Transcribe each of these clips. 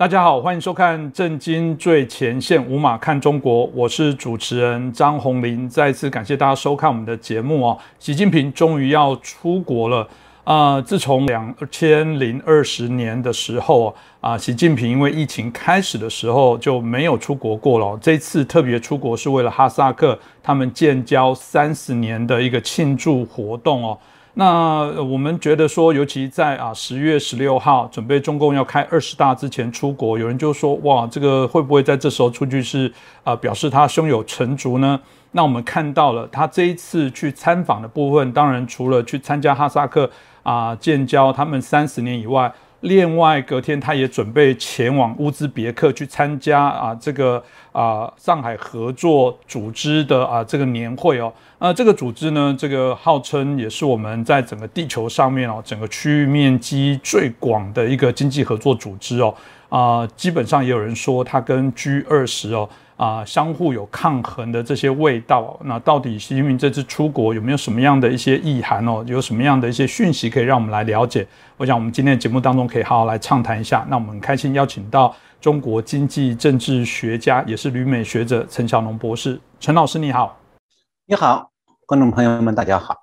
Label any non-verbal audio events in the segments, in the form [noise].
大家好，欢迎收看《震惊最前线》，五马看中国，我是主持人张宏林。再次感谢大家收看我们的节目哦。习近平终于要出国了啊！自从两千零二十年的时候啊，习近平因为疫情开始的时候就没有出国过了。这次特别出国是为了哈萨克他们建交三十年的一个庆祝活动哦。那我们觉得说，尤其在啊十月十六号准备中共要开二十大之前出国，有人就说哇，这个会不会在这时候出去是啊表示他胸有成竹呢？那我们看到了他这一次去参访的部分，当然除了去参加哈萨克啊建交他们三十年以外。另外，隔天他也准备前往乌兹别克去参加啊这个啊上海合作组织的啊这个年会哦。那这个组织呢，这个号称也是我们在整个地球上面哦，整个区域面积最广的一个经济合作组织哦。啊，基本上也有人说它跟 G 二十哦。啊，相互有抗衡的这些味道，那到底习近平这次出国有没有什么样的一些意涵哦？有什么样的一些讯息可以让我们来了解？我想我们今天的节目当中可以好好来畅谈一下。那我们很开心邀请到中国经济政治学家，也是旅美学者陈小农博士。陈老师你好，你好，观众朋友们大家好。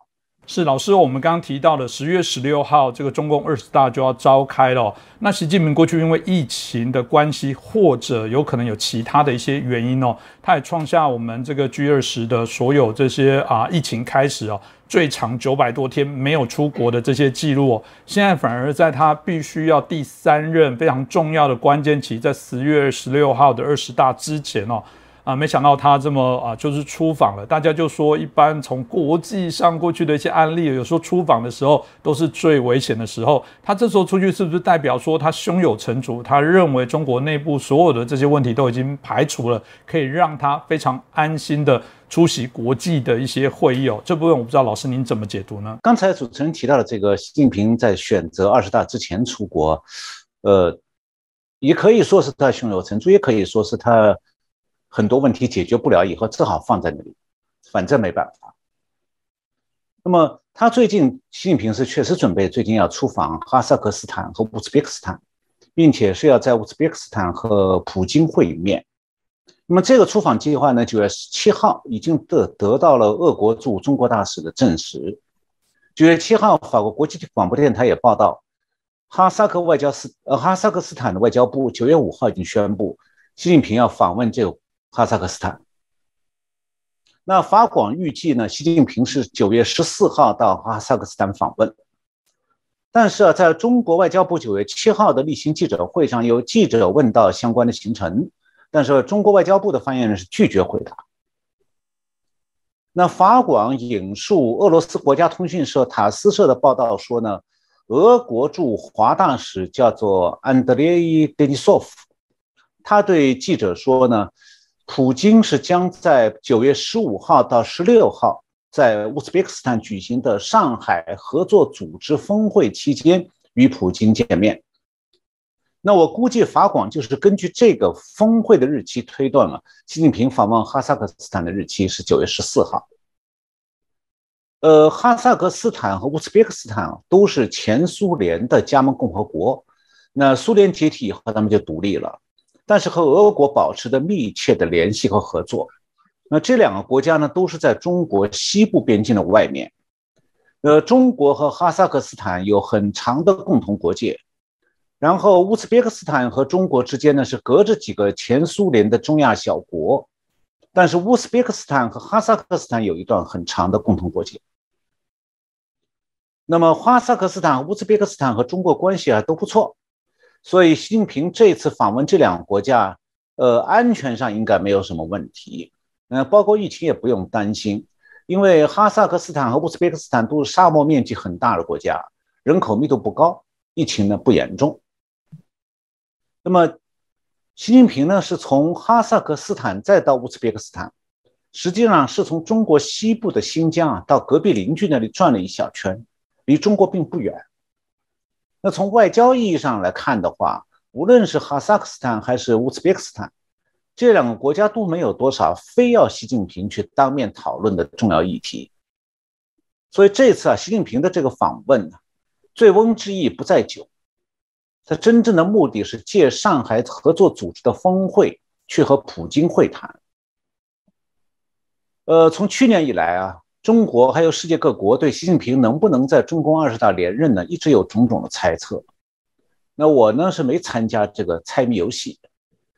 是老师，我们刚刚提到的十月十六号，这个中共二十大就要召开了。那习近平过去因为疫情的关系，或者有可能有其他的一些原因哦，他也创下我们这个 G 二十的所有这些啊疫情开始哦最长九百多天没有出国的这些记录哦。现在反而在他必须要第三任非常重要的关键期，在十月十六号的二十大之前哦。啊，没想到他这么啊，就是出访了。大家就说，一般从国际上过去的一些案例，有时候出访的时候都是最危险的时候。他这时候出去，是不是代表说他胸有成竹？他认为中国内部所有的这些问题都已经排除了，可以让他非常安心的出席国际的一些会议哦。这部分我不知道老师您怎么解读呢？刚才主持人提到的这个习近平在选择二十大之前出国，呃，也可以说是他胸有成竹，也可以说是他。很多问题解决不了以后，只好放在那里，反正没办法。那么他最近，习近平是确实准备最近要出访哈萨克斯坦和乌兹别克斯坦，并且是要在乌兹别克斯坦和普京会面。那么这个出访计划呢，九月十七号已经得得到了俄国驻中国大使的证实。九月七号，法国国际广播电台也报道，哈萨克外交斯呃哈萨克斯坦的外交部九月五号已经宣布，习近平要访问这个。哈萨克斯坦，那法广预计呢？习近平是九月十四号到哈萨克斯坦访问，但是啊，在中国外交部九月七号的例行记者会上，有记者问到相关的行程，但是中国外交部的发言人是拒绝回答。那法广引述俄罗斯国家通讯社塔斯社的报道说呢，俄国驻华大使叫做安德烈伊·德尼索夫，他对记者说呢。普京是将在九月十五号到十六号在乌兹别克斯坦举行的上海合作组织峰会期间与普京见面。那我估计法广就是根据这个峰会的日期推断了，习近平访问哈萨克斯坦的日期是九月十四号。呃，哈萨克斯坦和乌兹别克斯坦都是前苏联的加盟共和国，那苏联解体以后，他们就独立了。但是和俄国保持着密切的联系和合作，那这两个国家呢，都是在中国西部边境的外面。呃，中国和哈萨克斯坦有很长的共同国界，然后乌兹别克斯坦和中国之间呢是隔着几个前苏联的中亚小国，但是乌兹别克斯坦和哈萨克斯坦有一段很长的共同国界。那么哈萨克斯坦、乌兹别克斯坦和中国关系啊都不错。所以，习近平这次访问这两个国家，呃，安全上应该没有什么问题。呃，包括疫情也不用担心，因为哈萨克斯坦和乌兹别克斯坦都是沙漠面积很大的国家，人口密度不高，疫情呢不严重。那么，习近平呢是从哈萨克斯坦再到乌兹别克斯坦，实际上是从中国西部的新疆啊到隔壁邻居那里转了一小圈，离中国并不远。那从外交意义上来看的话，无论是哈萨克斯坦还是乌兹别克斯坦，这两个国家都没有多少非要习近平去当面讨论的重要议题。所以这次啊，习近平的这个访问呢，醉翁之意不在酒。他真正的目的是借上海合作组织的峰会去和普京会谈。呃，从去年以来啊，中国还有世界各国对习近平能不能在中共二十大连任呢，一直有种种的猜测。那我呢是没参加这个猜谜游戏，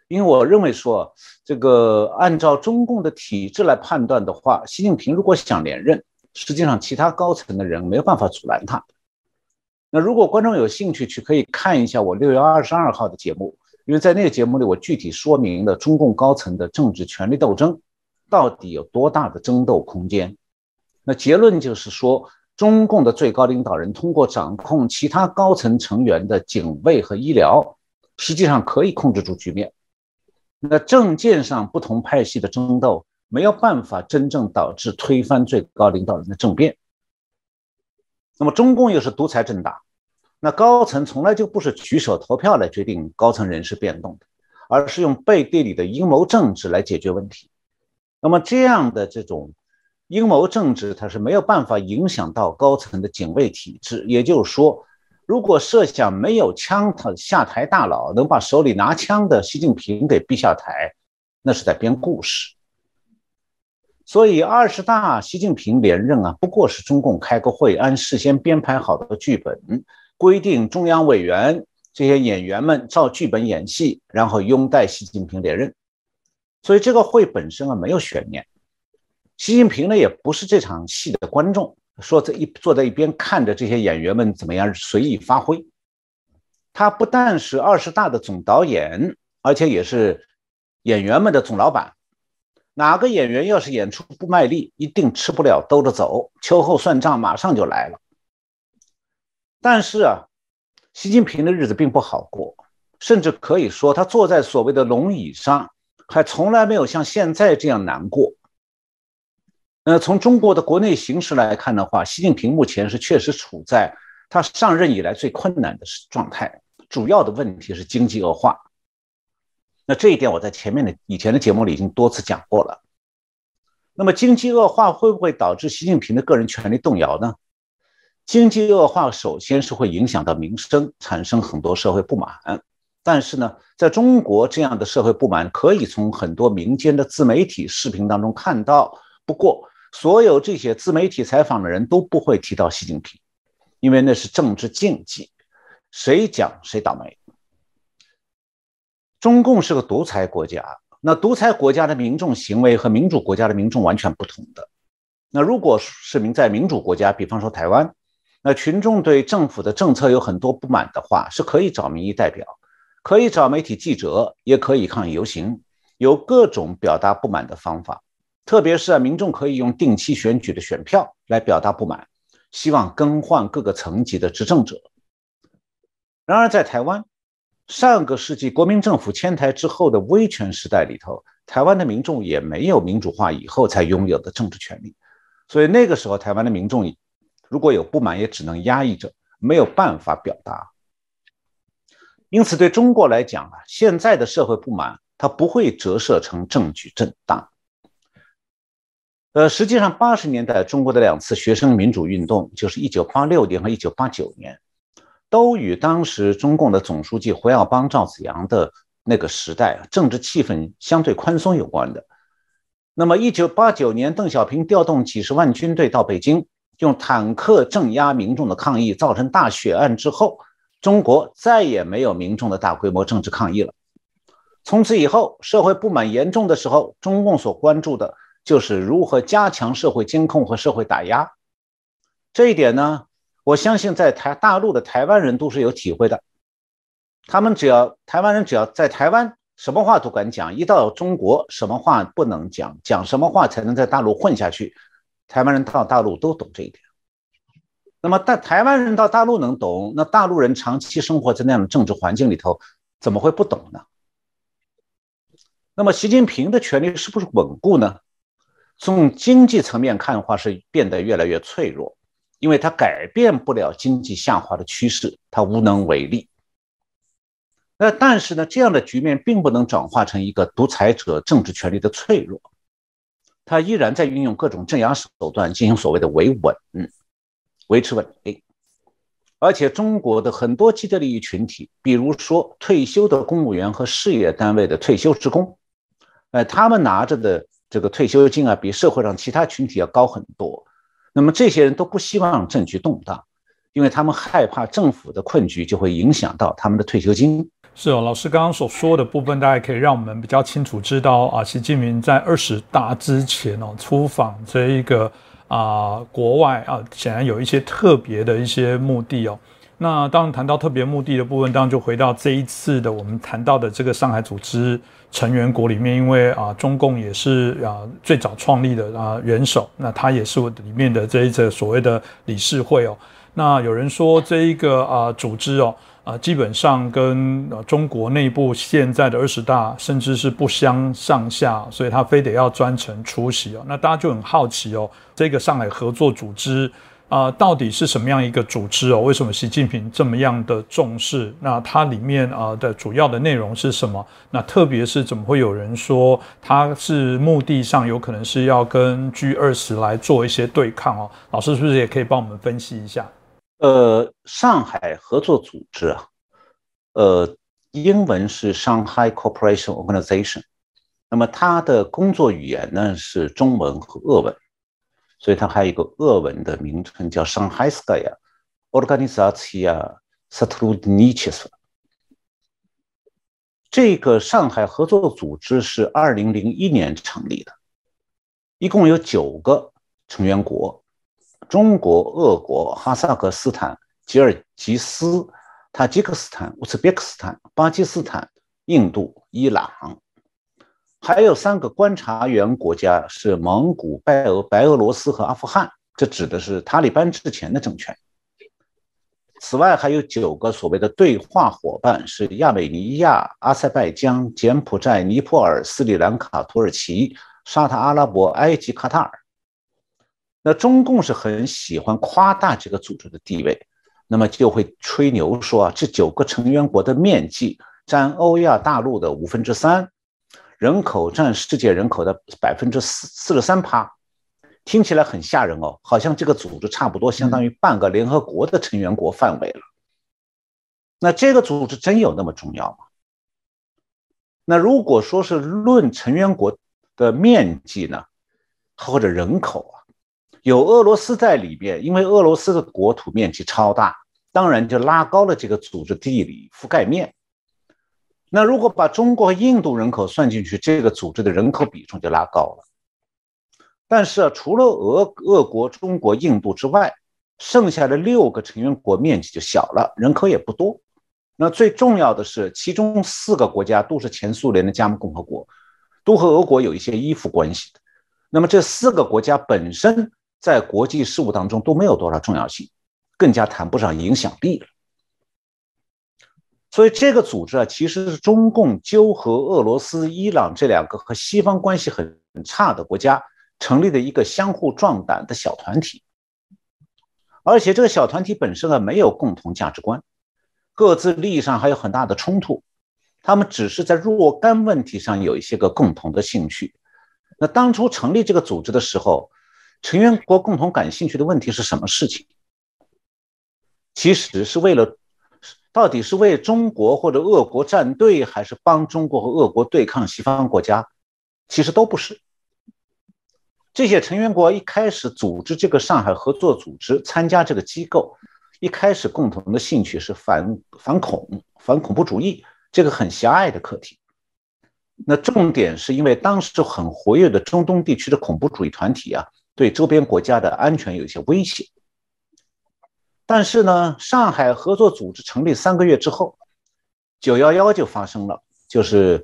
因为我认为说，这个按照中共的体制来判断的话，习近平如果想连任，实际上其他高层的人没有办法阻拦他。那如果观众有兴趣去，可以看一下我六月二十二号的节目，因为在那个节目里，我具体说明了中共高层的政治权力斗争。到底有多大的争斗空间？那结论就是说，中共的最高领导人通过掌控其他高层成员的警卫和医疗，实际上可以控制住局面。那政见上不同派系的争斗，没有办法真正导致推翻最高领导人的政变。那么中共又是独裁政党，那高层从来就不是举手投票来决定高层人事变动的，而是用背地里的阴谋政治来解决问题。那么这样的这种阴谋政治，它是没有办法影响到高层的警卫体制。也就是说，如果设想没有枪，他下台大佬能把手里拿枪的习近平给逼下台，那是在编故事。所以二十大习近平连任啊，不过是中共开个会，按事先编排好的剧本，规定中央委员这些演员们照剧本演戏，然后拥戴习近平连任。所以这个会本身啊没有悬念，习近平呢也不是这场戏的观众，说在一坐在一边看着这些演员们怎么样随意发挥。他不但是二十大的总导演，而且也是演员们的总老板。哪个演员要是演出不卖力，一定吃不了兜着走，秋后算账马上就来了。但是啊，习近平的日子并不好过，甚至可以说他坐在所谓的龙椅上。还从来没有像现在这样难过。那，从中国的国内形势来看的话，习近平目前是确实处在他上任以来最困难的状态。主要的问题是经济恶化。那这一点我在前面的以前的节目里已经多次讲过了。那么经济恶化会不会导致习近平的个人权利动摇呢？经济恶化首先是会影响到民生，产生很多社会不满。但是呢，在中国这样的社会不满可以从很多民间的自媒体视频当中看到。不过，所有这些自媒体采访的人都不会提到习近平，因为那是政治禁忌，谁讲谁倒霉。中共是个独裁国家，那独裁国家的民众行为和民主国家的民众完全不同的。那如果市民在民主国家，比方说台湾，那群众对政府的政策有很多不满的话，是可以找民意代表。可以找媒体记者，也可以抗议游行，有各种表达不满的方法。特别是啊，民众可以用定期选举的选票来表达不满，希望更换各个层级的执政者。然而，在台湾，上个世纪国民政府迁台之后的威权时代里头，台湾的民众也没有民主化以后才拥有的政治权利，所以那个时候台湾的民众如果有不满，也只能压抑着，没有办法表达。因此，对中国来讲啊，现在的社会不满它不会折射成政局震荡。呃，实际上，八十年代中国的两次学生民主运动，就是一九八六年和一九八九年，都与当时中共的总书记胡耀邦、赵紫阳的那个时代政治气氛相对宽松有关的。那么，一九八九年，邓小平调动几十万军队到北京，用坦克镇压民众的抗议，造成大血案之后。中国再也没有民众的大规模政治抗议了。从此以后，社会不满严重的时候，中共所关注的就是如何加强社会监控和社会打压。这一点呢，我相信在台大陆的台湾人都是有体会的。他们只要台湾人只要在台湾，什么话都敢讲；一到中国，什么话不能讲，讲什么话才能在大陆混下去。台湾人到大陆都懂这一点。那么，但台湾人到大陆能懂，那大陆人长期生活在那样的政治环境里头，怎么会不懂呢？那么，习近平的权力是不是稳固呢？从经济层面看的话，是变得越来越脆弱，因为它改变不了经济下滑的趋势，它无能为力。那但是呢，这样的局面并不能转化成一个独裁者政治权力的脆弱，他依然在运用各种镇压手段进行所谓的维稳。维持稳定，而且中国的很多既得利益群体，比如说退休的公务员和事业单位的退休职工，呃，他们拿着的这个退休金啊，比社会上其他群体要高很多。那么这些人都不希望政局动荡，因为他们害怕政府的困局就会影响到他们的退休金。是哦，老师刚刚所说的部分，大家可以让我们比较清楚知道啊，习近平在二十大之前哦，出访这一个啊国外啊，显然有一些特别的一些目的哦。那当然谈到特别目的的部分，当然就回到这一次的我们谈到的这个上海组织成员国里面，因为啊中共也是啊最早创立的啊元首，那他也是里面的这一个所谓的理事会哦。那有人说这一个啊组织哦。啊，基本上跟中国内部现在的二十大甚至是不相上下，所以他非得要专程出席哦。那大家就很好奇哦，这个上海合作组织啊，到底是什么样一个组织哦？为什么习近平这么样的重视？那它里面啊的主要的内容是什么？那特别是怎么会有人说它是目的上有可能是要跟 G 二十来做一些对抗哦？老师是不是也可以帮我们分析一下？呃，上海合作组织啊，呃，英文是 Shanghai Cooperation Organization，那么它的工作语言呢是中文和俄文，所以它还有一个俄文的名称叫 Shanghaiskaya Organizacija s a t r u d n i c h e s 这个上海合作组织是二零零一年成立的，一共有九个成员国。中国、俄国、哈萨克斯坦、吉尔吉斯、塔吉克斯坦、乌兹别克斯坦、巴基斯坦、印度、伊朗，还有三个观察员国家是蒙古、白俄、白俄罗斯和阿富汗，这指的是塔利班之前的政权。此外，还有九个所谓的对话伙伴是亚美尼亚、阿塞拜疆、柬埔寨、尼泊尔、斯里兰卡、土耳其、沙特阿拉伯、埃及、卡塔尔。那中共是很喜欢夸大这个组织的地位，那么就会吹牛说啊，这九个成员国的面积占欧亚大陆的五分之三，人口占世界人口的百分之四四十三趴，听起来很吓人哦，好像这个组织差不多相当于半个联合国的成员国范围了。那这个组织真有那么重要吗？那如果说是论成员国的面积呢，或者人口啊？有俄罗斯在里边，因为俄罗斯的国土面积超大，当然就拉高了这个组织地理覆盖面。那如果把中国和印度人口算进去，这个组织的人口比重就拉高了。但是啊，除了俄、俄国、中国、印度之外，剩下的六个成员国面积就小了，人口也不多。那最重要的是，其中四个国家都是前苏联的加盟共和国，都和俄国有一些依附关系的。那么这四个国家本身。在国际事务当中都没有多少重要性，更加谈不上影响力了。所以这个组织啊，其实是中共纠合俄罗斯、伊朗这两个和西方关系很差的国家成立的一个相互壮胆的小团体。而且这个小团体本身呢，没有共同价值观，各自利益上还有很大的冲突。他们只是在若干问题上有一些个共同的兴趣。那当初成立这个组织的时候，成员国共同感兴趣的问题是什么事情？其实是为了，到底是为中国或者俄国站队，还是帮中国和俄国对抗西方国家？其实都不是。这些成员国一开始组织这个上海合作组织，参加这个机构，一开始共同的兴趣是反反恐、反恐怖主义，这个很狭隘的课题。那重点是因为当时很活跃的中东地区的恐怖主义团体啊。对周边国家的安全有一些威胁，但是呢，上海合作组织成立三个月之后，九幺幺就发生了，就是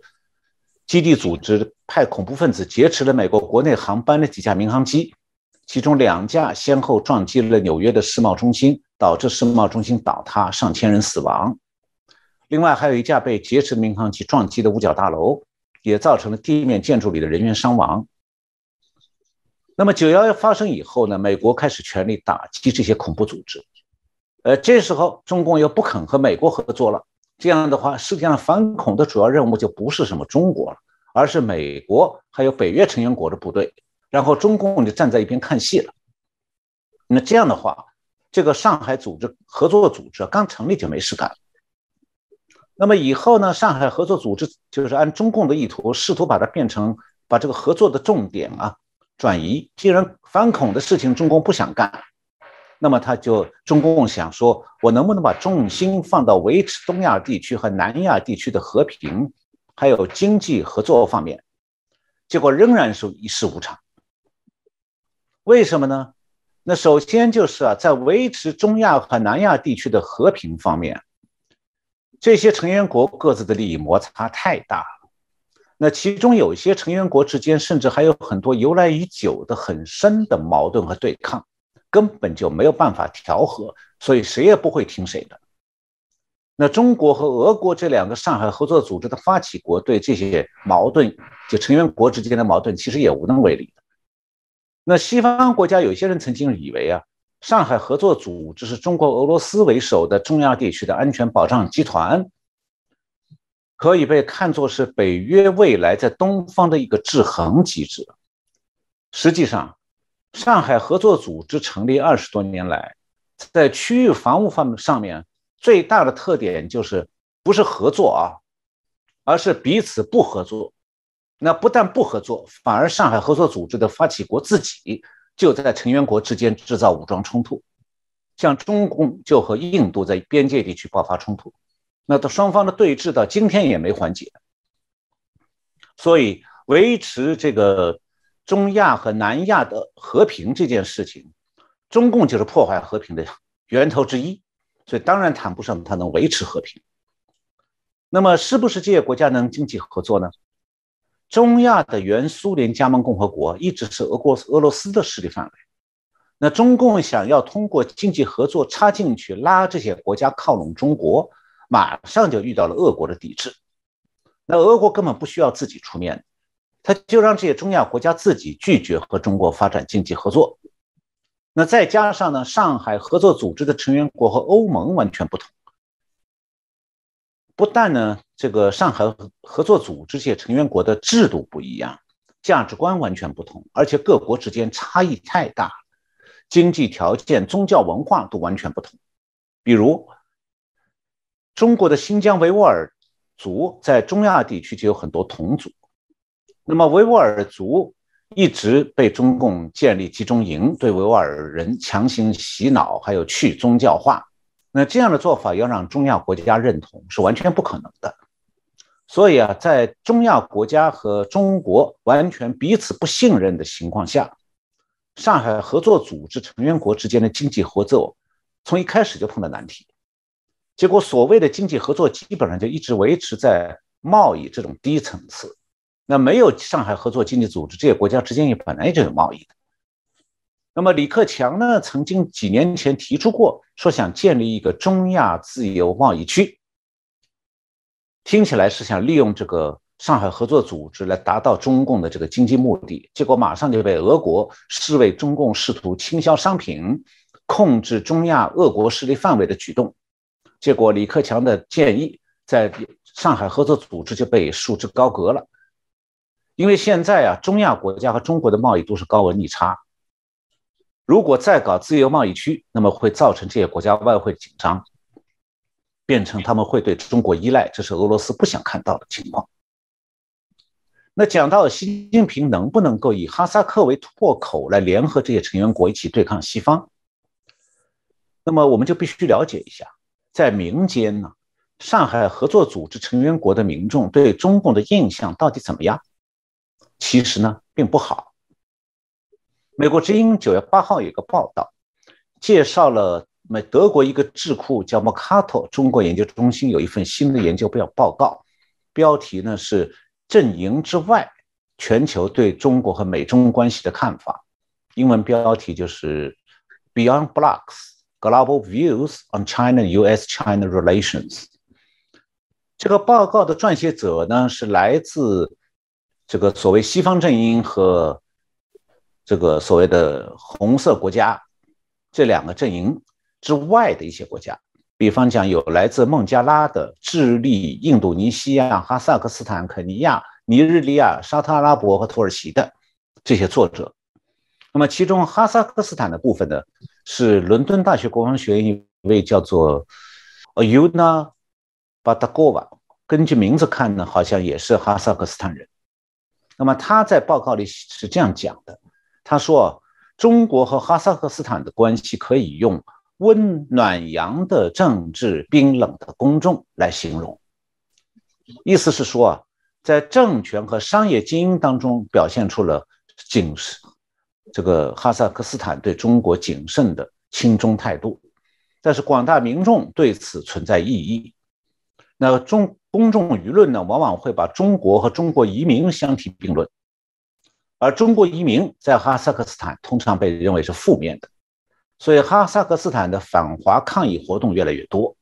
基地组织派恐怖分子劫持了美国国内航班的几架民航机，其中两架先后撞击了纽约的世贸中心，导致世贸中心倒塌，上千人死亡。另外还有一架被劫持民航机撞击的五角大楼，也造成了地面建筑里的人员伤亡。那么九幺幺发生以后呢，美国开始全力打击这些恐怖组织，呃，这时候中共又不肯和美国合作了，这样的话，世界上反恐的主要任务就不是什么中国了，而是美国还有北约成员国的部队，然后中共就站在一边看戏了。那这样的话，这个上海组织合作组织刚成立就没事干了。那么以后呢，上海合作组织就是按中共的意图，试图把它变成把这个合作的重点啊转移。既然反恐的事情中共不想干，那么他就中共想说，我能不能把重心放到维持东亚地区和南亚地区的和平，还有经济合作方面？结果仍然是一事无成。为什么呢？那首先就是啊，在维持中亚和南亚地区的和平方面。这些成员国各自的利益摩擦太大了，那其中有一些成员国之间甚至还有很多由来已久的很深的矛盾和对抗，根本就没有办法调和，所以谁也不会听谁的。那中国和俄国这两个上海合作组织的发起国对这些矛盾，就成员国之间的矛盾，其实也无能为力的。那西方国家有些人曾经以为啊。上海合作组织是中国、俄罗斯为首的中亚地区的安全保障集团，可以被看作是北约未来在东方的一个制衡机制。实际上，上海合作组织成立二十多年来，在区域防务方面上面最大的特点就是不是合作啊，而是彼此不合作。那不但不合作，反而上海合作组织的发起国自己。就在成员国之间制造武装冲突，像中共就和印度在边界地区爆发冲突，那的双方的对峙到今天也没缓解。所以维持这个中亚和南亚的和平这件事情，中共就是破坏和平的 [laughs] 源头之一，所以当然谈不上它能维持和平。那么是不是这些国家能经济合作呢？中亚的原苏联加盟共和国一直是俄国俄罗斯的势力范围，那中共想要通过经济合作插进去拉这些国家靠拢中国，马上就遇到了俄国的抵制。那俄国根本不需要自己出面，他就让这些中亚国家自己拒绝和中国发展经济合作。那再加上呢，上海合作组织的成员国和欧盟完全不同。不但呢，这个上海合作组织这些成员国的制度不一样，价值观完全不同，而且各国之间差异太大，经济条件、宗教文化都完全不同。比如，中国的新疆维吾尔族在中亚地区就有很多同族，那么维吾尔族一直被中共建立集中营，对维吾尔人强行洗脑，还有去宗教化。那这样的做法要让中亚国家认同是完全不可能的，所以啊，在中亚国家和中国完全彼此不信任的情况下，上海合作组织成员国之间的经济合作从一开始就碰到难题，结果所谓的经济合作基本上就一直维持在贸易这种低层次，那没有上海合作经济组织，这些国家之间也本来就有贸易的。那么李克强呢，曾经几年前提出过，说想建立一个中亚自由贸易区，听起来是想利用这个上海合作组织来达到中共的这个经济目的，结果马上就被俄国视为中共试图倾销商品、控制中亚俄国势力范围的举动，结果李克强的建议在上海合作组织就被束之高阁了，因为现在啊，中亚国家和中国的贸易都是高额逆差。如果再搞自由贸易区，那么会造成这些国家外汇紧张，变成他们会对中国依赖，这是俄罗斯不想看到的情况。那讲到习近平能不能够以哈萨克为突破口来联合这些成员国一起对抗西方，那么我们就必须了解一下，在民间呢，上海合作组织成员国的民众对中共的印象到底怎么样？其实呢，并不好。美国之音九月八号有个报道，介绍了美德国一个智库叫莫卡托中国研究中心有一份新的研究报报告，标题呢是“阵营之外：全球对中国和美中关系的看法”，英文标题就是 “Beyond Blocks: Global Views on China-U.S.-China Relations”。这个报告的撰写者呢是来自这个所谓西方阵营和。这个所谓的红色国家，这两个阵营之外的一些国家，比方讲有来自孟加拉的、智利、印度尼西亚、哈萨克斯坦、肯尼亚、尼日利亚、沙特阿拉伯和土耳其的这些作者。那么其中哈萨克斯坦的部分呢，是伦敦大学国防学院一位叫做 Ayuna Badagova，根据名字看呢，好像也是哈萨克斯坦人。那么他在报告里是这样讲的，他说中国和哈萨克斯坦的关系可以用温暖阳的政治、冰冷的公众来形容，意思是说啊，在政权和商业精英当中表现出了谨慎。这个哈萨克斯坦对中国谨慎的亲中态度，但是广大民众对此存在异议。那中公众舆论呢，往往会把中国和中国移民相提并论，而中国移民在哈萨克斯坦通常被认为是负面的，所以哈萨克斯坦的反华抗议活动越来越多。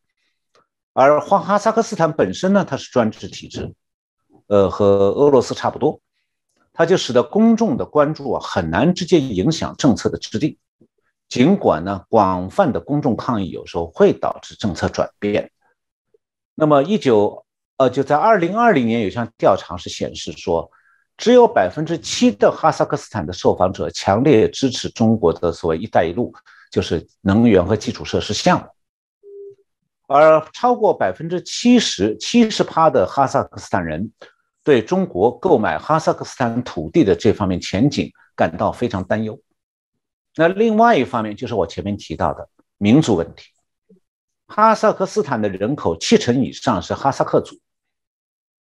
而哈哈萨克斯坦本身呢，它是专制体制，呃，和俄罗斯差不多。它就使得公众的关注啊很难直接影响政策的制定，尽管呢广泛的公众抗议有时候会导致政策转变。那么一九呃就在二零二零年有项调查是显示说，只有百分之七的哈萨克斯坦的受访者强烈支持中国的所谓“一带一路”，就是能源和基础设施项目，而超过百分之七十七十趴的哈萨克斯坦人。对中国购买哈萨克斯坦土地的这方面前景感到非常担忧。那另外一方面就是我前面提到的民族问题。哈萨克斯坦的人口七成以上是哈萨克族，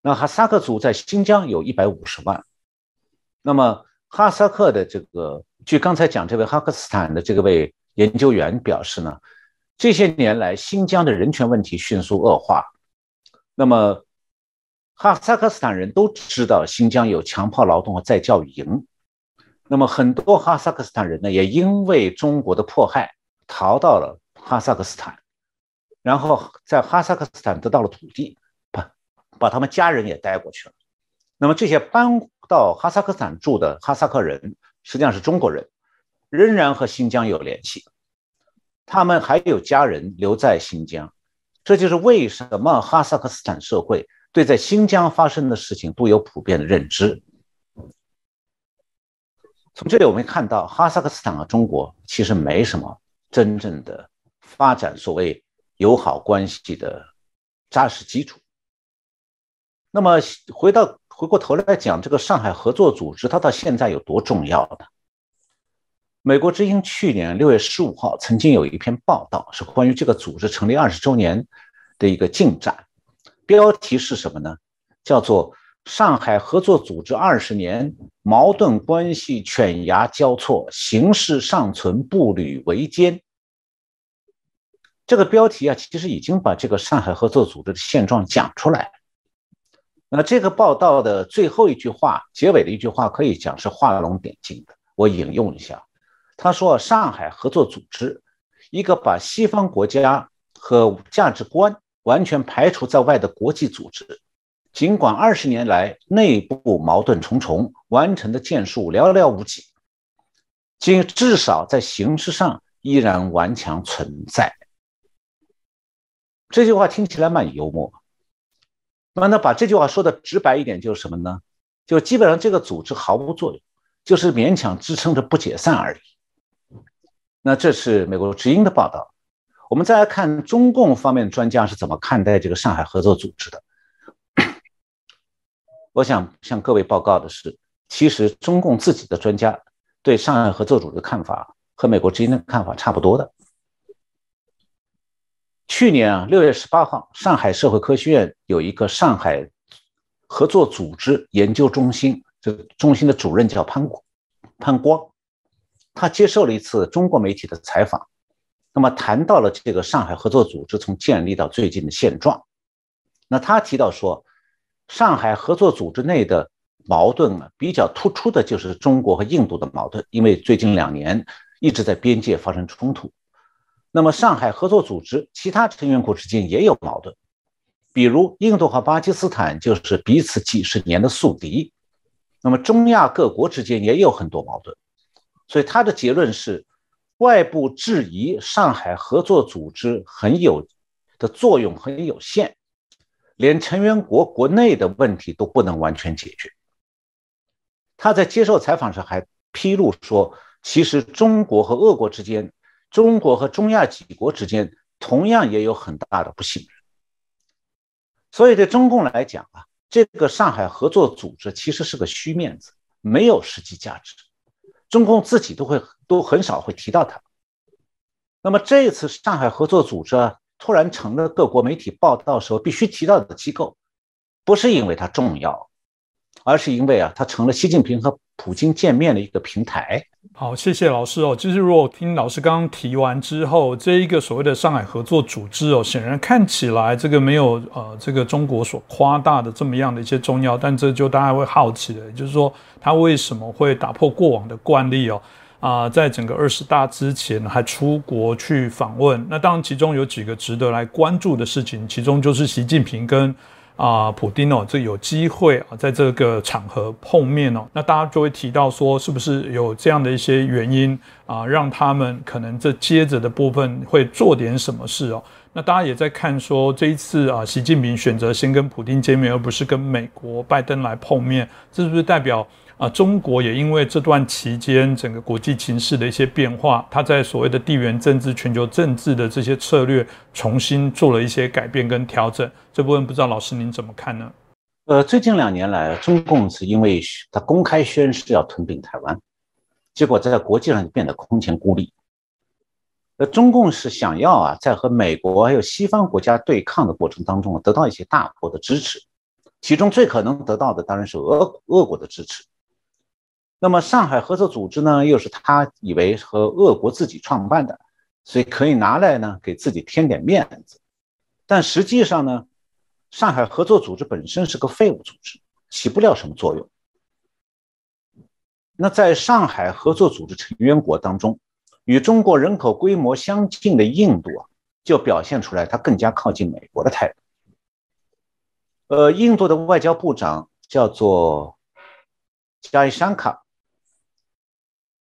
那哈萨克族在新疆有一百五十万。那么哈萨克的这个，据刚才讲这位哈克斯坦的这个位研究员表示呢，这些年来新疆的人权问题迅速恶化。那么。哈萨克斯坦人都知道新疆有强迫劳动和再教育营，那么很多哈萨克斯坦人呢，也因为中国的迫害逃到了哈萨克斯坦，然后在哈萨克斯坦得到了土地，把他们家人也带过去了。那么这些搬到哈萨克斯坦住的哈萨克人，实际上是中国人，仍然和新疆有联系，他们还有家人留在新疆，这就是为什么哈萨克斯坦社会。对在新疆发生的事情都有普遍的认知。从这里我们看到，哈萨克斯坦和中国其实没什么真正的发展所谓友好关系的扎实基础。那么回到回过头来讲，这个上海合作组织它到现在有多重要呢？美国之音去年六月十五号曾经有一篇报道，是关于这个组织成立二十周年的一个进展。标题是什么呢？叫做“上海合作组织二十年，矛盾关系犬牙交错，形势尚存步履维艰”。这个标题啊，其实已经把这个上海合作组织的现状讲出来了。那这个报道的最后一句话，结尾的一句话，可以讲是画龙点睛的。我引用一下，他说：“上海合作组织，一个把西方国家和价值观。”完全排除在外的国际组织，尽管二十年来内部矛盾重重，完成的建树寥寥无几，今至少在形式上依然顽强存在。这句话听起来蛮幽默，那那把这句话说的直白一点，就是什么呢？就基本上这个组织毫无作用，就是勉强支撑着不解散而已。那这是美国之音的报道。我们再来看中共方面专家是怎么看待这个上海合作组织的。我想向各位报告的是，其实中共自己的专家对上海合作组织的看法和美国之音的看法差不多的。去年啊，六月十八号，上海社会科学院有一个上海合作组织研究中心，这个中心的主任叫潘潘光，他接受了一次中国媒体的采访。那么谈到了这个上海合作组织从建立到最近的现状，那他提到说，上海合作组织内的矛盾啊，比较突出的就是中国和印度的矛盾，因为最近两年一直在边界发生冲突。那么上海合作组织其他成员国之间也有矛盾，比如印度和巴基斯坦就是彼此几十年的宿敌。那么中亚各国之间也有很多矛盾，所以他的结论是。外部质疑上海合作组织很有的作用很有限，连成员国国内的问题都不能完全解决。他在接受采访时还披露说，其实中国和俄国之间中国和中亚几国之间同样也有很大的不信任。所以对中共来讲啊，这个上海合作组织其实是个虚面子，没有实际价值。中共自己都会都很少会提到它。那么这一次上海合作组织，突然成了各国媒体报道时候必须提到的机构，不是因为它重要，而是因为啊，它成了习近平和普京见面的一个平台。好，谢谢老师哦。其实如果听老师刚刚提完之后，这一个所谓的上海合作组织哦，显然看起来这个没有呃这个中国所夸大的这么样的一些重要，但这就大家会好奇的，就是说他为什么会打破过往的惯例哦？啊，在整个二十大之前还出国去访问，那当然其中有几个值得来关注的事情，其中就是习近平跟啊普丁哦，这有机会啊在这个场合碰面哦，那大家就会提到说，是不是有这样的一些原因啊，让他们可能这接着的部分会做点什么事哦？那大家也在看说，这一次啊，习近平选择先跟普丁见面，而不是跟美国拜登来碰面，这是不是代表？啊，中国也因为这段期间整个国际情势的一些变化，它在所谓的地缘政治、全球政治的这些策略重新做了一些改变跟调整。这部分不知道老师您怎么看呢？呃，最近两年来，中共是因为他公开宣誓要吞并台湾，结果在国际上就变得空前孤立。呃，中共是想要啊，在和美国还有西方国家对抗的过程当中，得到一些大国的支持，其中最可能得到的当然是俄俄国的支持。那么上海合作组织呢，又是他以为和俄国自己创办的，所以可以拿来呢给自己添点面子。但实际上呢，上海合作组织本身是个废物组织，起不了什么作用。那在上海合作组织成员国当中，与中国人口规模相近的印度啊，就表现出来它更加靠近美国的态度。呃，印度的外交部长叫做加伊山卡。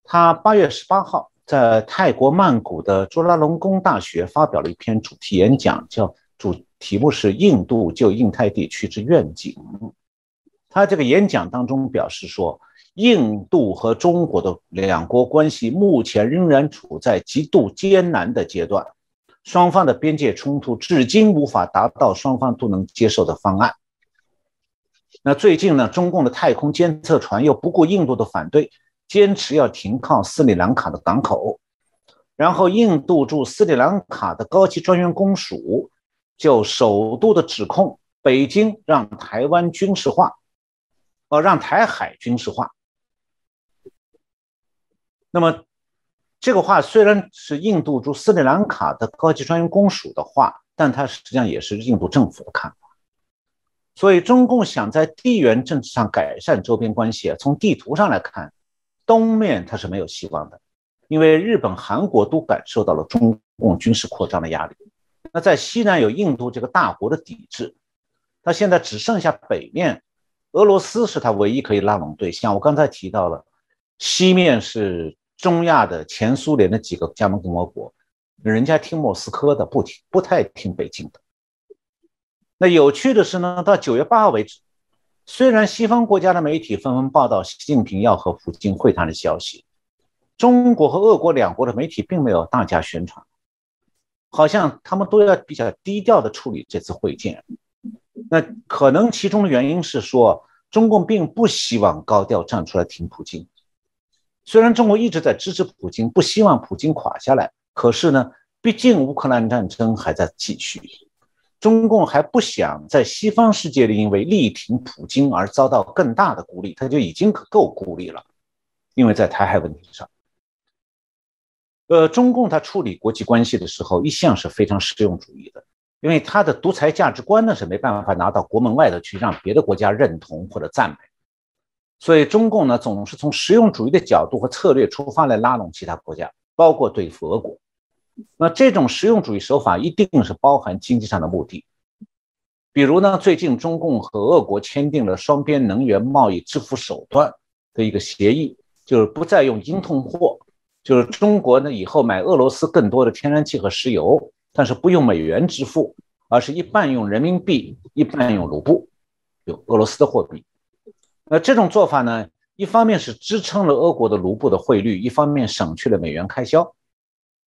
他八月十八号在泰国曼谷的朱拉隆功大学发表了一篇主题演讲，叫主题目是“印度就印太地区之愿景”。他这个演讲当中表示说，印度和中国的两国关系目前仍然处在极度艰难的阶段，双方的边界冲突至今无法达到双方都能接受的方案。那最近呢，中共的太空监测船又不顾印度的反对。坚持要停靠斯里兰卡的港口，然后印度驻斯里兰卡的高级专员公署就首度的指控北京让台湾军事化，呃，让台海军事化。那么这个话虽然是印度驻斯里兰卡的高级专员公署的话，但它实际上也是印度政府的看法。所以中共想在地缘政治上改善周边关系，从地图上来看。东面它是没有希望的，因为日本、韩国都感受到了中共军事扩张的压力。那在西南有印度这个大国的抵制，它现在只剩下北面，俄罗斯是它唯一可以拉拢对象。我刚才提到了，西面是中亚的前苏联的几个加盟共和国，人家听莫斯科的，不听不太听北京的。那有趣的是呢，到九月八号为止。虽然西方国家的媒体纷纷报道习近平要和普京会谈的消息，中国和俄国两国的媒体并没有大加宣传，好像他们都要比较低调的处理这次会见。那可能其中的原因是说，中共并不希望高调站出来挺普京。虽然中国一直在支持普京，不希望普京垮下来，可是呢，毕竟乌克兰战争还在继续。中共还不想在西方世界里因为力挺普京而遭到更大的孤立，他就已经够孤立了。因为在台海问题上，呃，中共他处理国际关系的时候一向是非常实用主义的，因为他的独裁价值观呢是没办法拿到国门外头去让别的国家认同或者赞美，所以中共呢总是从实用主义的角度和策略出发来拉拢其他国家，包括对付俄国。那这种实用主义手法一定是包含经济上的目的，比如呢，最近中共和俄国签订了双边能源贸易支付手段的一个协议，就是不再用硬通货，就是中国呢以后买俄罗斯更多的天然气和石油，但是不用美元支付，而是一半用人民币，一半用卢布，有俄罗斯的货币。那这种做法呢，一方面是支撑了俄国的卢布的汇率，一方面省去了美元开销。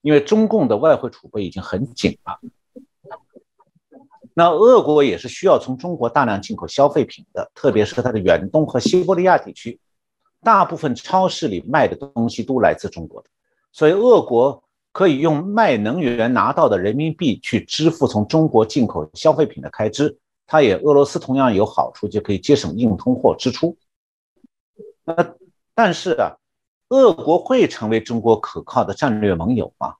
因为中共的外汇储备已经很紧了。那俄国也是需要从中国大量进口消费品的，特别是它的远东和西伯利亚地区，大部分超市里卖的东西都来自中国的，所以俄国可以用卖能源拿到的人民币去支付从中国进口消费品的开支，它也俄罗斯同样有好处，就可以节省硬通货支出。那但是啊，俄国会成为中国可靠的战略盟友吗？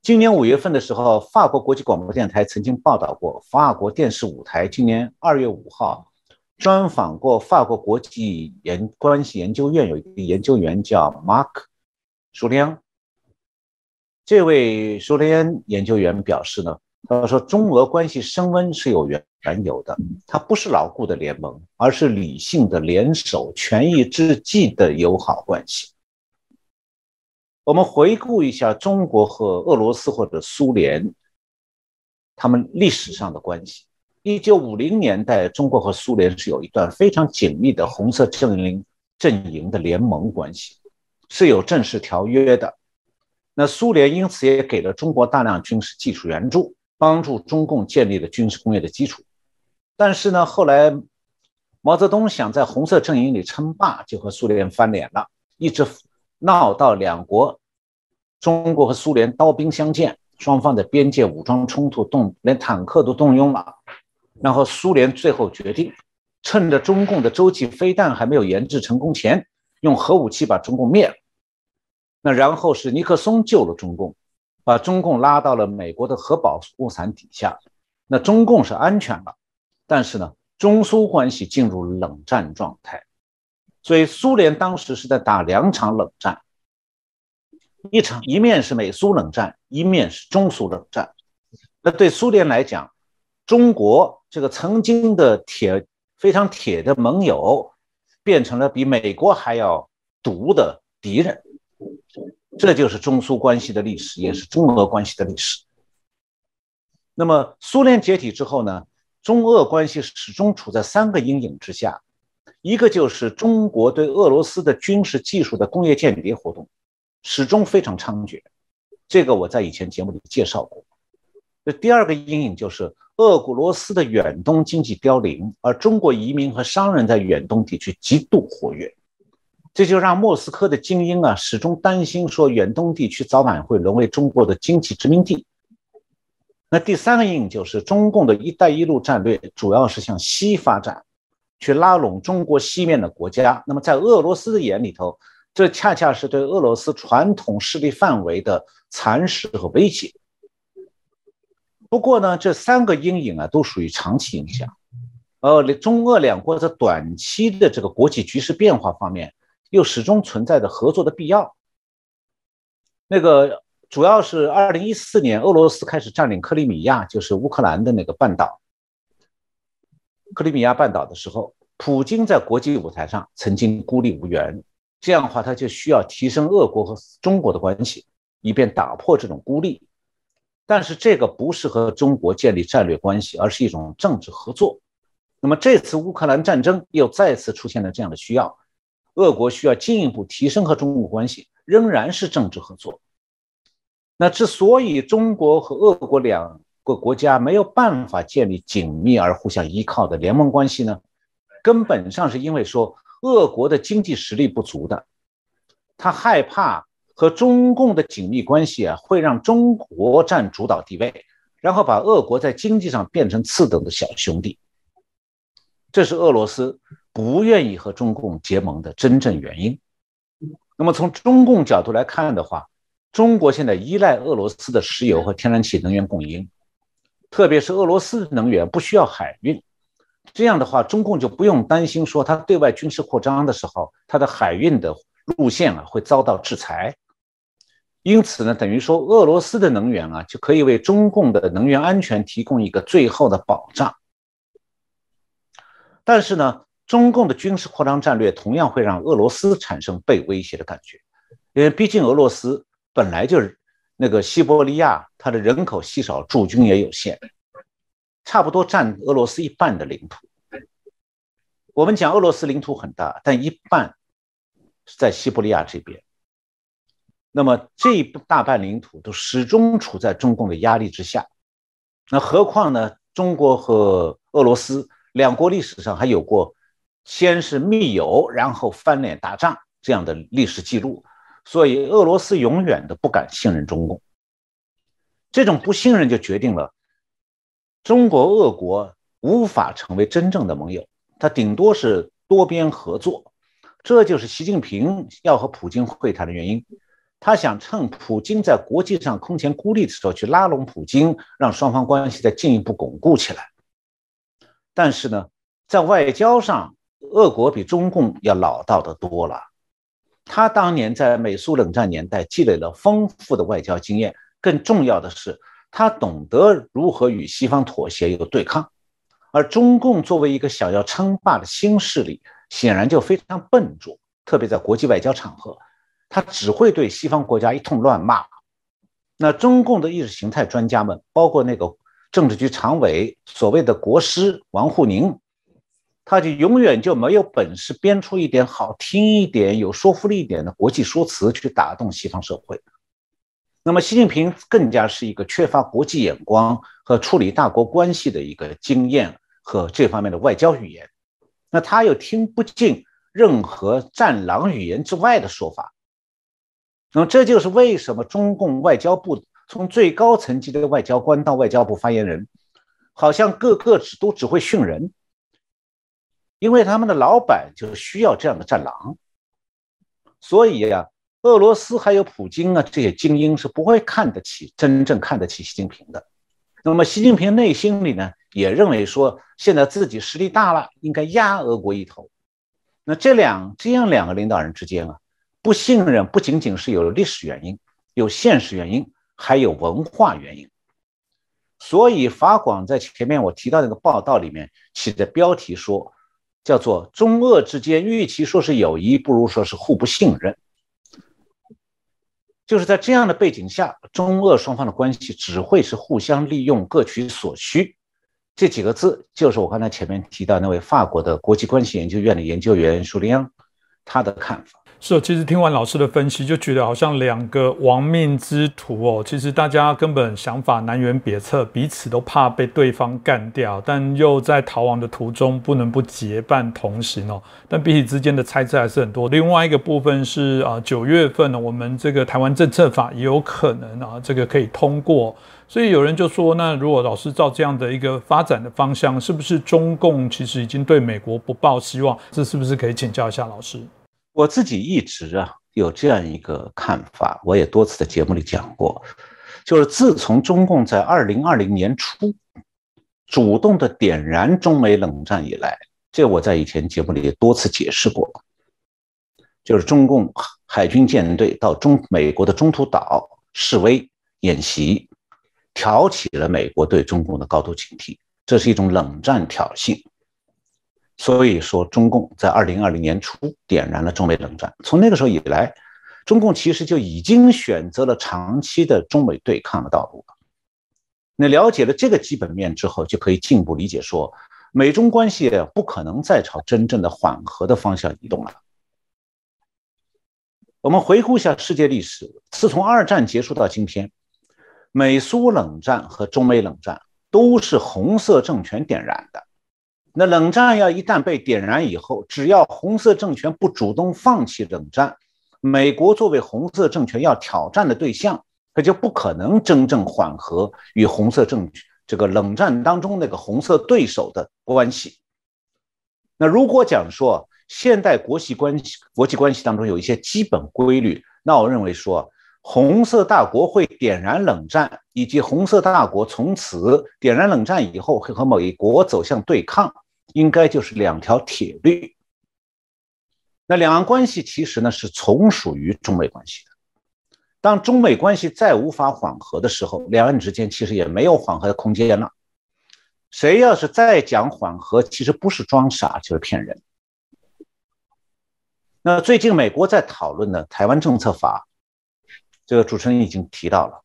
今年五月份的时候，法国国际广播电台曾经报道过，法国电视五台今年二月五号专访过法国国际研关系研究院有一个研究员叫马克·舒连。这位舒连研究员表示呢，他说中俄关系升温是有原有的，它不是牢固的联盟，而是理性的联手、权宜之计的友好关系。我们回顾一下中国和俄罗斯或者苏联，他们历史上的关系。一九五零年代，中国和苏联是有一段非常紧密的红色阵营阵营的联盟关系，是有正式条约的。那苏联因此也给了中国大量军事技术援助，帮助中共建立了军事工业的基础。但是呢，后来毛泽东想在红色阵营里称霸，就和苏联翻脸了，一直。闹到两国，中国和苏联刀兵相见，双方的边界武装冲突动，连坦克都动用了。然后苏联最后决定，趁着中共的洲际飞弹还没有研制成功前，用核武器把中共灭了。那然后是尼克松救了中共，把中共拉到了美国的核保护伞底下。那中共是安全了，但是呢，中苏关系进入冷战状态。所以，苏联当时是在打两场冷战，一场一面是美苏冷战，一面是中苏冷战。那对苏联来讲，中国这个曾经的铁非常铁的盟友，变成了比美国还要毒的敌人。这就是中苏关系的历史，也是中俄关系的历史。那么，苏联解体之后呢，中俄关系始终处在三个阴影之下。一个就是中国对俄罗斯的军事技术的工业间谍活动，始终非常猖獗，这个我在以前节目里介绍过。那第二个阴影就是俄古罗斯的远东经济凋零，而中国移民和商人在远东地区极度活跃，这就让莫斯科的精英啊始终担心说远东地区早晚会沦为中国的经济殖民地。那第三个阴影就是中共的一带一路战略主要是向西发展。去拉拢中国西面的国家，那么在俄罗斯的眼里头，这恰恰是对俄罗斯传统势力范围的蚕食和威胁。不过呢，这三个阴影啊，都属于长期影响。呃，中俄两国在短期的这个国际局势变化方面，又始终存在着合作的必要。那个主要是二零一四年，俄罗斯开始占领克里米亚，就是乌克兰的那个半岛。克里米亚半岛的时候，普京在国际舞台上曾经孤立无援，这样的话他就需要提升俄国和中国的关系，以便打破这种孤立。但是这个不是和中国建立战略关系，而是一种政治合作。那么这次乌克兰战争又再次出现了这样的需要，俄国需要进一步提升和中国关系，仍然是政治合作。那之所以中国和俄国两个国家没有办法建立紧密而互相依靠的联盟关系呢？根本上是因为说俄国的经济实力不足的，他害怕和中共的紧密关系啊会让中国占主导地位，然后把俄国在经济上变成次等的小兄弟。这是俄罗斯不愿意和中共结盟的真正原因。那么从中共角度来看的话，中国现在依赖俄罗斯的石油和天然气能源供应。特别是俄罗斯的能源不需要海运，这样的话，中共就不用担心说他对外军事扩张的时候，他的海运的路线啊会遭到制裁。因此呢，等于说俄罗斯的能源啊就可以为中共的能源安全提供一个最后的保障。但是呢，中共的军事扩张战略同样会让俄罗斯产生被威胁的感觉，因为毕竟俄罗斯本来就是。那个西伯利亚，它的人口稀少，驻军也有限，差不多占俄罗斯一半的领土。我们讲俄罗斯领土很大，但一半在西伯利亚这边。那么这一大半领土都始终处在中共的压力之下。那何况呢？中国和俄罗斯两国历史上还有过先是密友，然后翻脸打仗这样的历史记录，所以俄罗斯永远都不敢信任中共。这种不信任就决定了中国俄国无法成为真正的盟友，它顶多是多边合作。这就是习近平要和普京会谈的原因。他想趁普京在国际上空前孤立的时候去拉拢普京，让双方关系再进一步巩固起来。但是呢，在外交上，俄国比中共要老道得多了。他当年在美苏冷战年代积累了丰富的外交经验，更重要的是，他懂得如何与西方妥协有对抗。而中共作为一个想要称霸的新势力，显然就非常笨拙，特别在国际外交场合。他只会对西方国家一通乱骂，那中共的意识形态专家们，包括那个政治局常委所谓的国师王沪宁，他就永远就没有本事编出一点好听一点、有说服力一点的国际说辞去打动西方社会。那么，习近平更加是一个缺乏国际眼光和处理大国关系的一个经验和这方面的外交语言，那他又听不进任何战狼语言之外的说法。那么这就是为什么中共外交部从最高层级的外交官到外交部发言人，好像个个只都只会训人，因为他们的老板就需要这样的战狼。所以呀，俄罗斯还有普京啊这些精英是不会看得起真正看得起习近平的。那么习近平内心里呢，也认为说现在自己实力大了，应该压俄国一头。那这两这样两个领导人之间啊。不信任不仅仅是有历史原因，有现实原因，还有文化原因。所以法广在前面我提到那个报道里面起的标题说，叫做“中俄之间与其说是友谊，不如说是互不信任”。就是在这样的背景下，中俄双方的关系只会是互相利用，各取所需。这几个字就是我刚才前面提到那位法国的国际关系研究院的研究员舒林他的看法。是，其实听完老师的分析，就觉得好像两个亡命之徒哦。其实大家根本想法南辕别辙，彼此都怕被对方干掉，但又在逃亡的途中不能不结伴同行哦。但彼此之间的猜测还是很多。另外一个部分是啊，九月份呢，我们这个台湾政策法也有可能啊，这个可以通过。所以有人就说，那如果老师照这样的一个发展的方向，是不是中共其实已经对美国不抱希望？这是不是可以请教一下老师？我自己一直啊有这样一个看法，我也多次在节目里讲过，就是自从中共在二零二零年初主动的点燃中美冷战以来，这我在以前节目里也多次解释过，就是中共海军舰队到中美国的中途岛示威演习，挑起了美国对中共的高度警惕，这是一种冷战挑衅。所以说，中共在二零二零年初点燃了中美冷战。从那个时候以来，中共其实就已经选择了长期的中美对抗的道路了。那了解了这个基本面之后，就可以进一步理解说，美中关系不可能再朝真正的缓和的方向移动了。我们回顾一下世界历史，自从二战结束到今天，美苏冷战和中美冷战都是红色政权点燃的。那冷战要一旦被点燃以后，只要红色政权不主动放弃冷战，美国作为红色政权要挑战的对象，它就不可能真正缓和与红色政这个冷战当中那个红色对手的关系。那如果讲说现代国际关系国际关系当中有一些基本规律，那我认为说红色大国会点燃冷战，以及红色大国从此点燃冷战以后会和美国走向对抗。应该就是两条铁律。那两岸关系其实呢是从属于中美关系的。当中美关系再无法缓和的时候，两岸之间其实也没有缓和的空间了。谁要是再讲缓和，其实不是装傻就是骗人。那最近美国在讨论的台湾政策法，这个主持人已经提到了。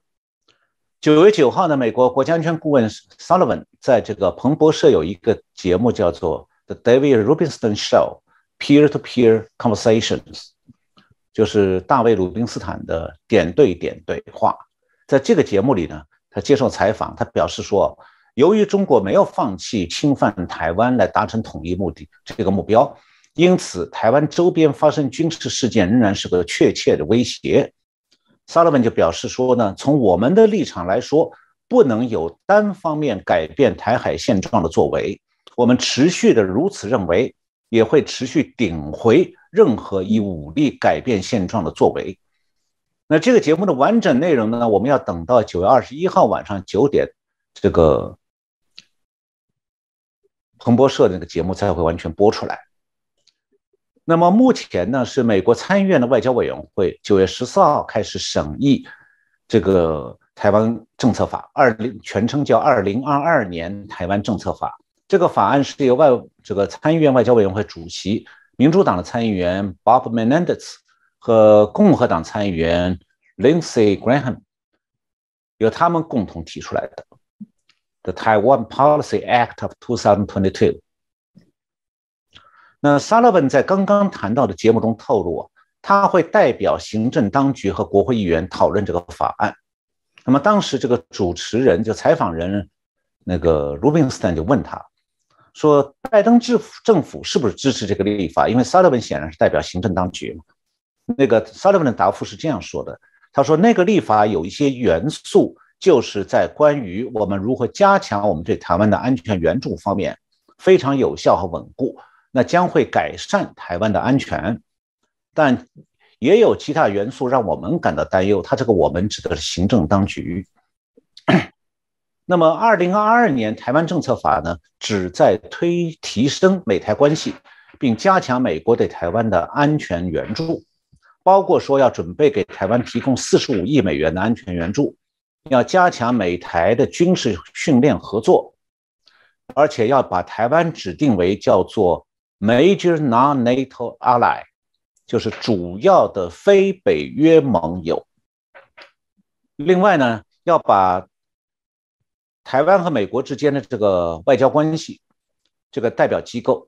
九月九号呢，美国国家安全顾问 Sullivan 在这个彭博社有一个节目，叫做 The David Rubinstein Show Peer-to-Peer Conversations。就是大卫·鲁宾斯坦的点对点对话。在这个节目里呢，他接受采访，他表示说，由于中国没有放弃侵犯台湾来达成统一目的这个目标，因此台湾周边发生军事事件仍然是个确切的威胁。萨勒文就表示说呢，从我们的立场来说，不能有单方面改变台海现状的作为。我们持续的如此认为，也会持续顶回任何以武力改变现状的作为。那这个节目的完整内容呢？我们要等到九月二十一号晚上九点，这个彭博社那个节目才会完全播出来。那么目前呢，是美国参议院的外交委员会九月十四号开始审议这个台湾政策法，二零全称叫《二零二二年台湾政策法》。这个法案是由外这个参议院外交委员会主席民主党的参议员 Bob Menendez。和共和党参议员 Lindsey Graham 由他们共同提出来的 The Taiwan Policy Act of 2022。那萨勒本在刚刚谈到的节目中透露，他会代表行政当局和国会议员讨论这个法案。那么当时这个主持人就采访人那个卢宾斯坦就问他说：“拜登政府政府是不是支持这个立法？”因为 Sullivan 显然是代表行政当局嘛。那个 Sullivan 的答复是这样说的：“他说，那个立法有一些元素，就是在关于我们如何加强我们对台湾的安全援助方面非常有效和稳固，那将会改善台湾的安全。但也有其他元素让我们感到担忧。他这个我们指的是行政当局。那么，二零二二年台湾政策法呢，旨在推提升美台关系，并加强美国对台湾的安全援助。”包括说要准备给台湾提供四十五亿美元的安全援助，要加强美台的军事训练合作，而且要把台湾指定为叫做 Major Non-NATO Ally，就是主要的非北约盟友。另外呢，要把台湾和美国之间的这个外交关系这个代表机构，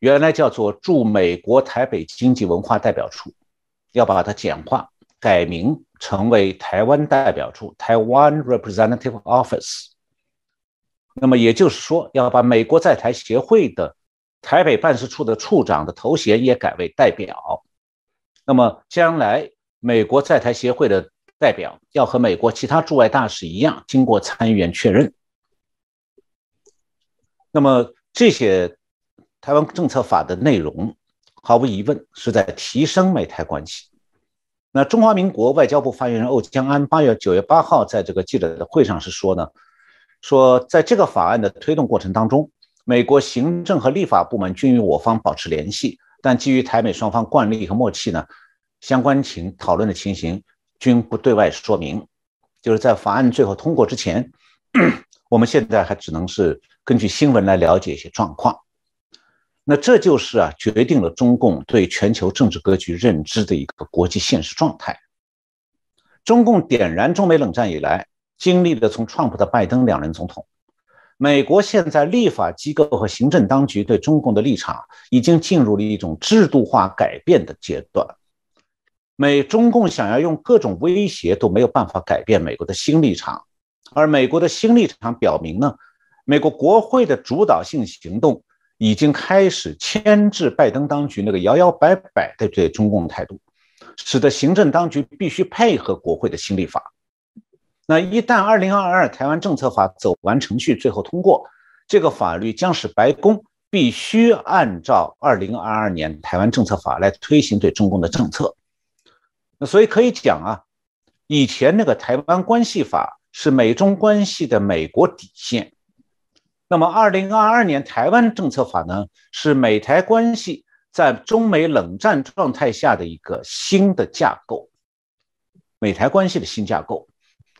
原来叫做驻美国台北经济文化代表处。要把它简化，改名成为台湾代表处 （Taiwan Representative Office）。那么也就是说，要把美国在台协会的台北办事处的处长的头衔也改为代表。那么将来美国在台协会的代表要和美国其他驻外大使一样，经过参议员确认。那么这些台湾政策法的内容。毫无疑问是在提升美台关系。那中华民国外交部发言人欧江安八月九月八号在这个记者的会上是说呢，说在这个法案的推动过程当中，美国行政和立法部门均与我方保持联系，但基于台美双方惯例和默契呢，相关情讨论的情形均不对外说明。就是在法案最后通过之前，[clears throat] 我们现在还只能是根据新闻来了解一些状况。那这就是啊，决定了中共对全球政治格局认知的一个国际现实状态。中共点燃中美冷战以来，经历了从川普到拜登两任总统，美国现在立法机构和行政当局对中共的立场已经进入了一种制度化改变的阶段。美中共想要用各种威胁都没有办法改变美国的新立场，而美国的新立场表明呢，美国国会的主导性行动。已经开始牵制拜登当局那个摇摇摆摆的对中共态度，使得行政当局必须配合国会的新立法。那一旦二零二二台湾政策法走完程序，最后通过，这个法律将使白宫必须按照二零二二年台湾政策法来推行对中共的政策。那所以可以讲啊，以前那个台湾关系法是美中关系的美国底线。那么，二零二二年台湾政策法呢，是美台关系在中美冷战状态下的一个新的架构，美台关系的新架构。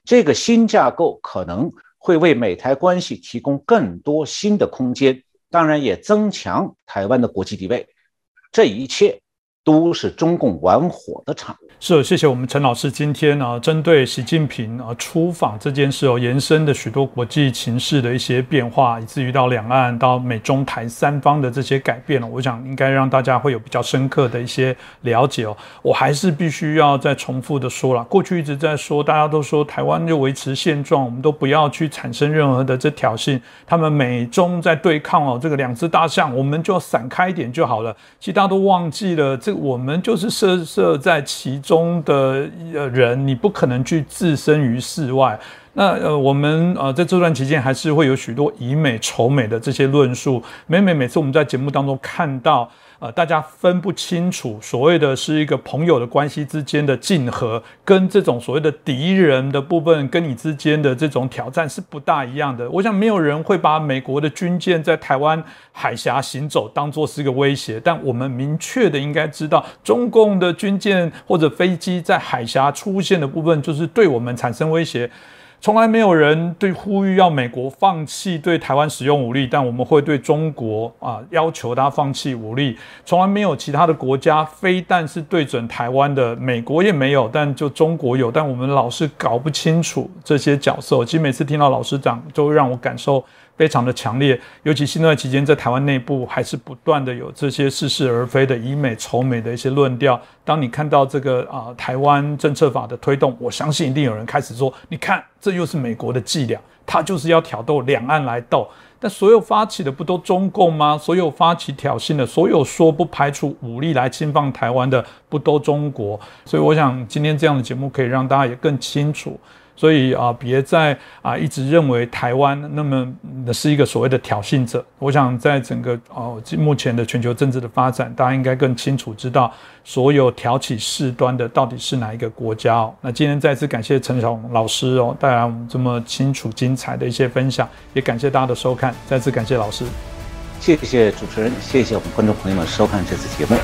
这个新架构可能会为美台关系提供更多新的空间，当然也增强台湾的国际地位。这一切都是中共玩火的产物。是，谢谢我们陈老师今天呢，针对习近平啊出访这件事哦，延伸的许多国际情势的一些变化，以至于到两岸到美中台三方的这些改变了，我想应该让大家会有比较深刻的一些了解哦。我还是必须要再重复的说了，过去一直在说，大家都说台湾就维持现状，我们都不要去产生任何的这挑衅。他们美中在对抗哦，这个两只大象，我们就散开一点就好了。其实大家都忘记了，这我们就是设设在其中。的呃人，你不可能去置身于世外。那呃，我们呃在这段期间还是会有许多以美仇美的这些论述。每每每次我们在节目当中看到。呃，大家分不清楚所谓的是一个朋友的关系之间的竞合，跟这种所谓的敌人的部分跟你之间的这种挑战是不大一样的。我想没有人会把美国的军舰在台湾海峡行走当做是一个威胁，但我们明确的应该知道，中共的军舰或者飞机在海峡出现的部分，就是对我们产生威胁。从来没有人对呼吁要美国放弃对台湾使用武力，但我们会对中国啊要求他放弃武力。从来没有其他的国家非但是对准台湾的，美国也没有，但就中国有。但我们老是搞不清楚这些角色。其实每次听到老师讲，就让我感受。非常的强烈，尤其新段期间，在台湾内部还是不断的有这些似是而非的以美仇美的一些论调。当你看到这个啊台湾政策法的推动，我相信一定有人开始说：你看，这又是美国的伎俩，他就是要挑逗两岸来斗。但所有发起的不都中共吗？所有发起挑衅的，所有说不排除武力来侵犯台湾的，不都中国？所以我想今天这样的节目可以让大家也更清楚。所以啊，别再啊一直认为台湾那么是一个所谓的挑衅者。我想在整个哦目前的全球政治的发展，大家应该更清楚知道，所有挑起事端的到底是哪一个国家哦。那今天再次感谢陈晓龙老师哦，带来我们这么清楚精彩的一些分享，也感谢大家的收看。再次感谢老师，谢谢主持人，谢谢我们观众朋友们收看这次节目。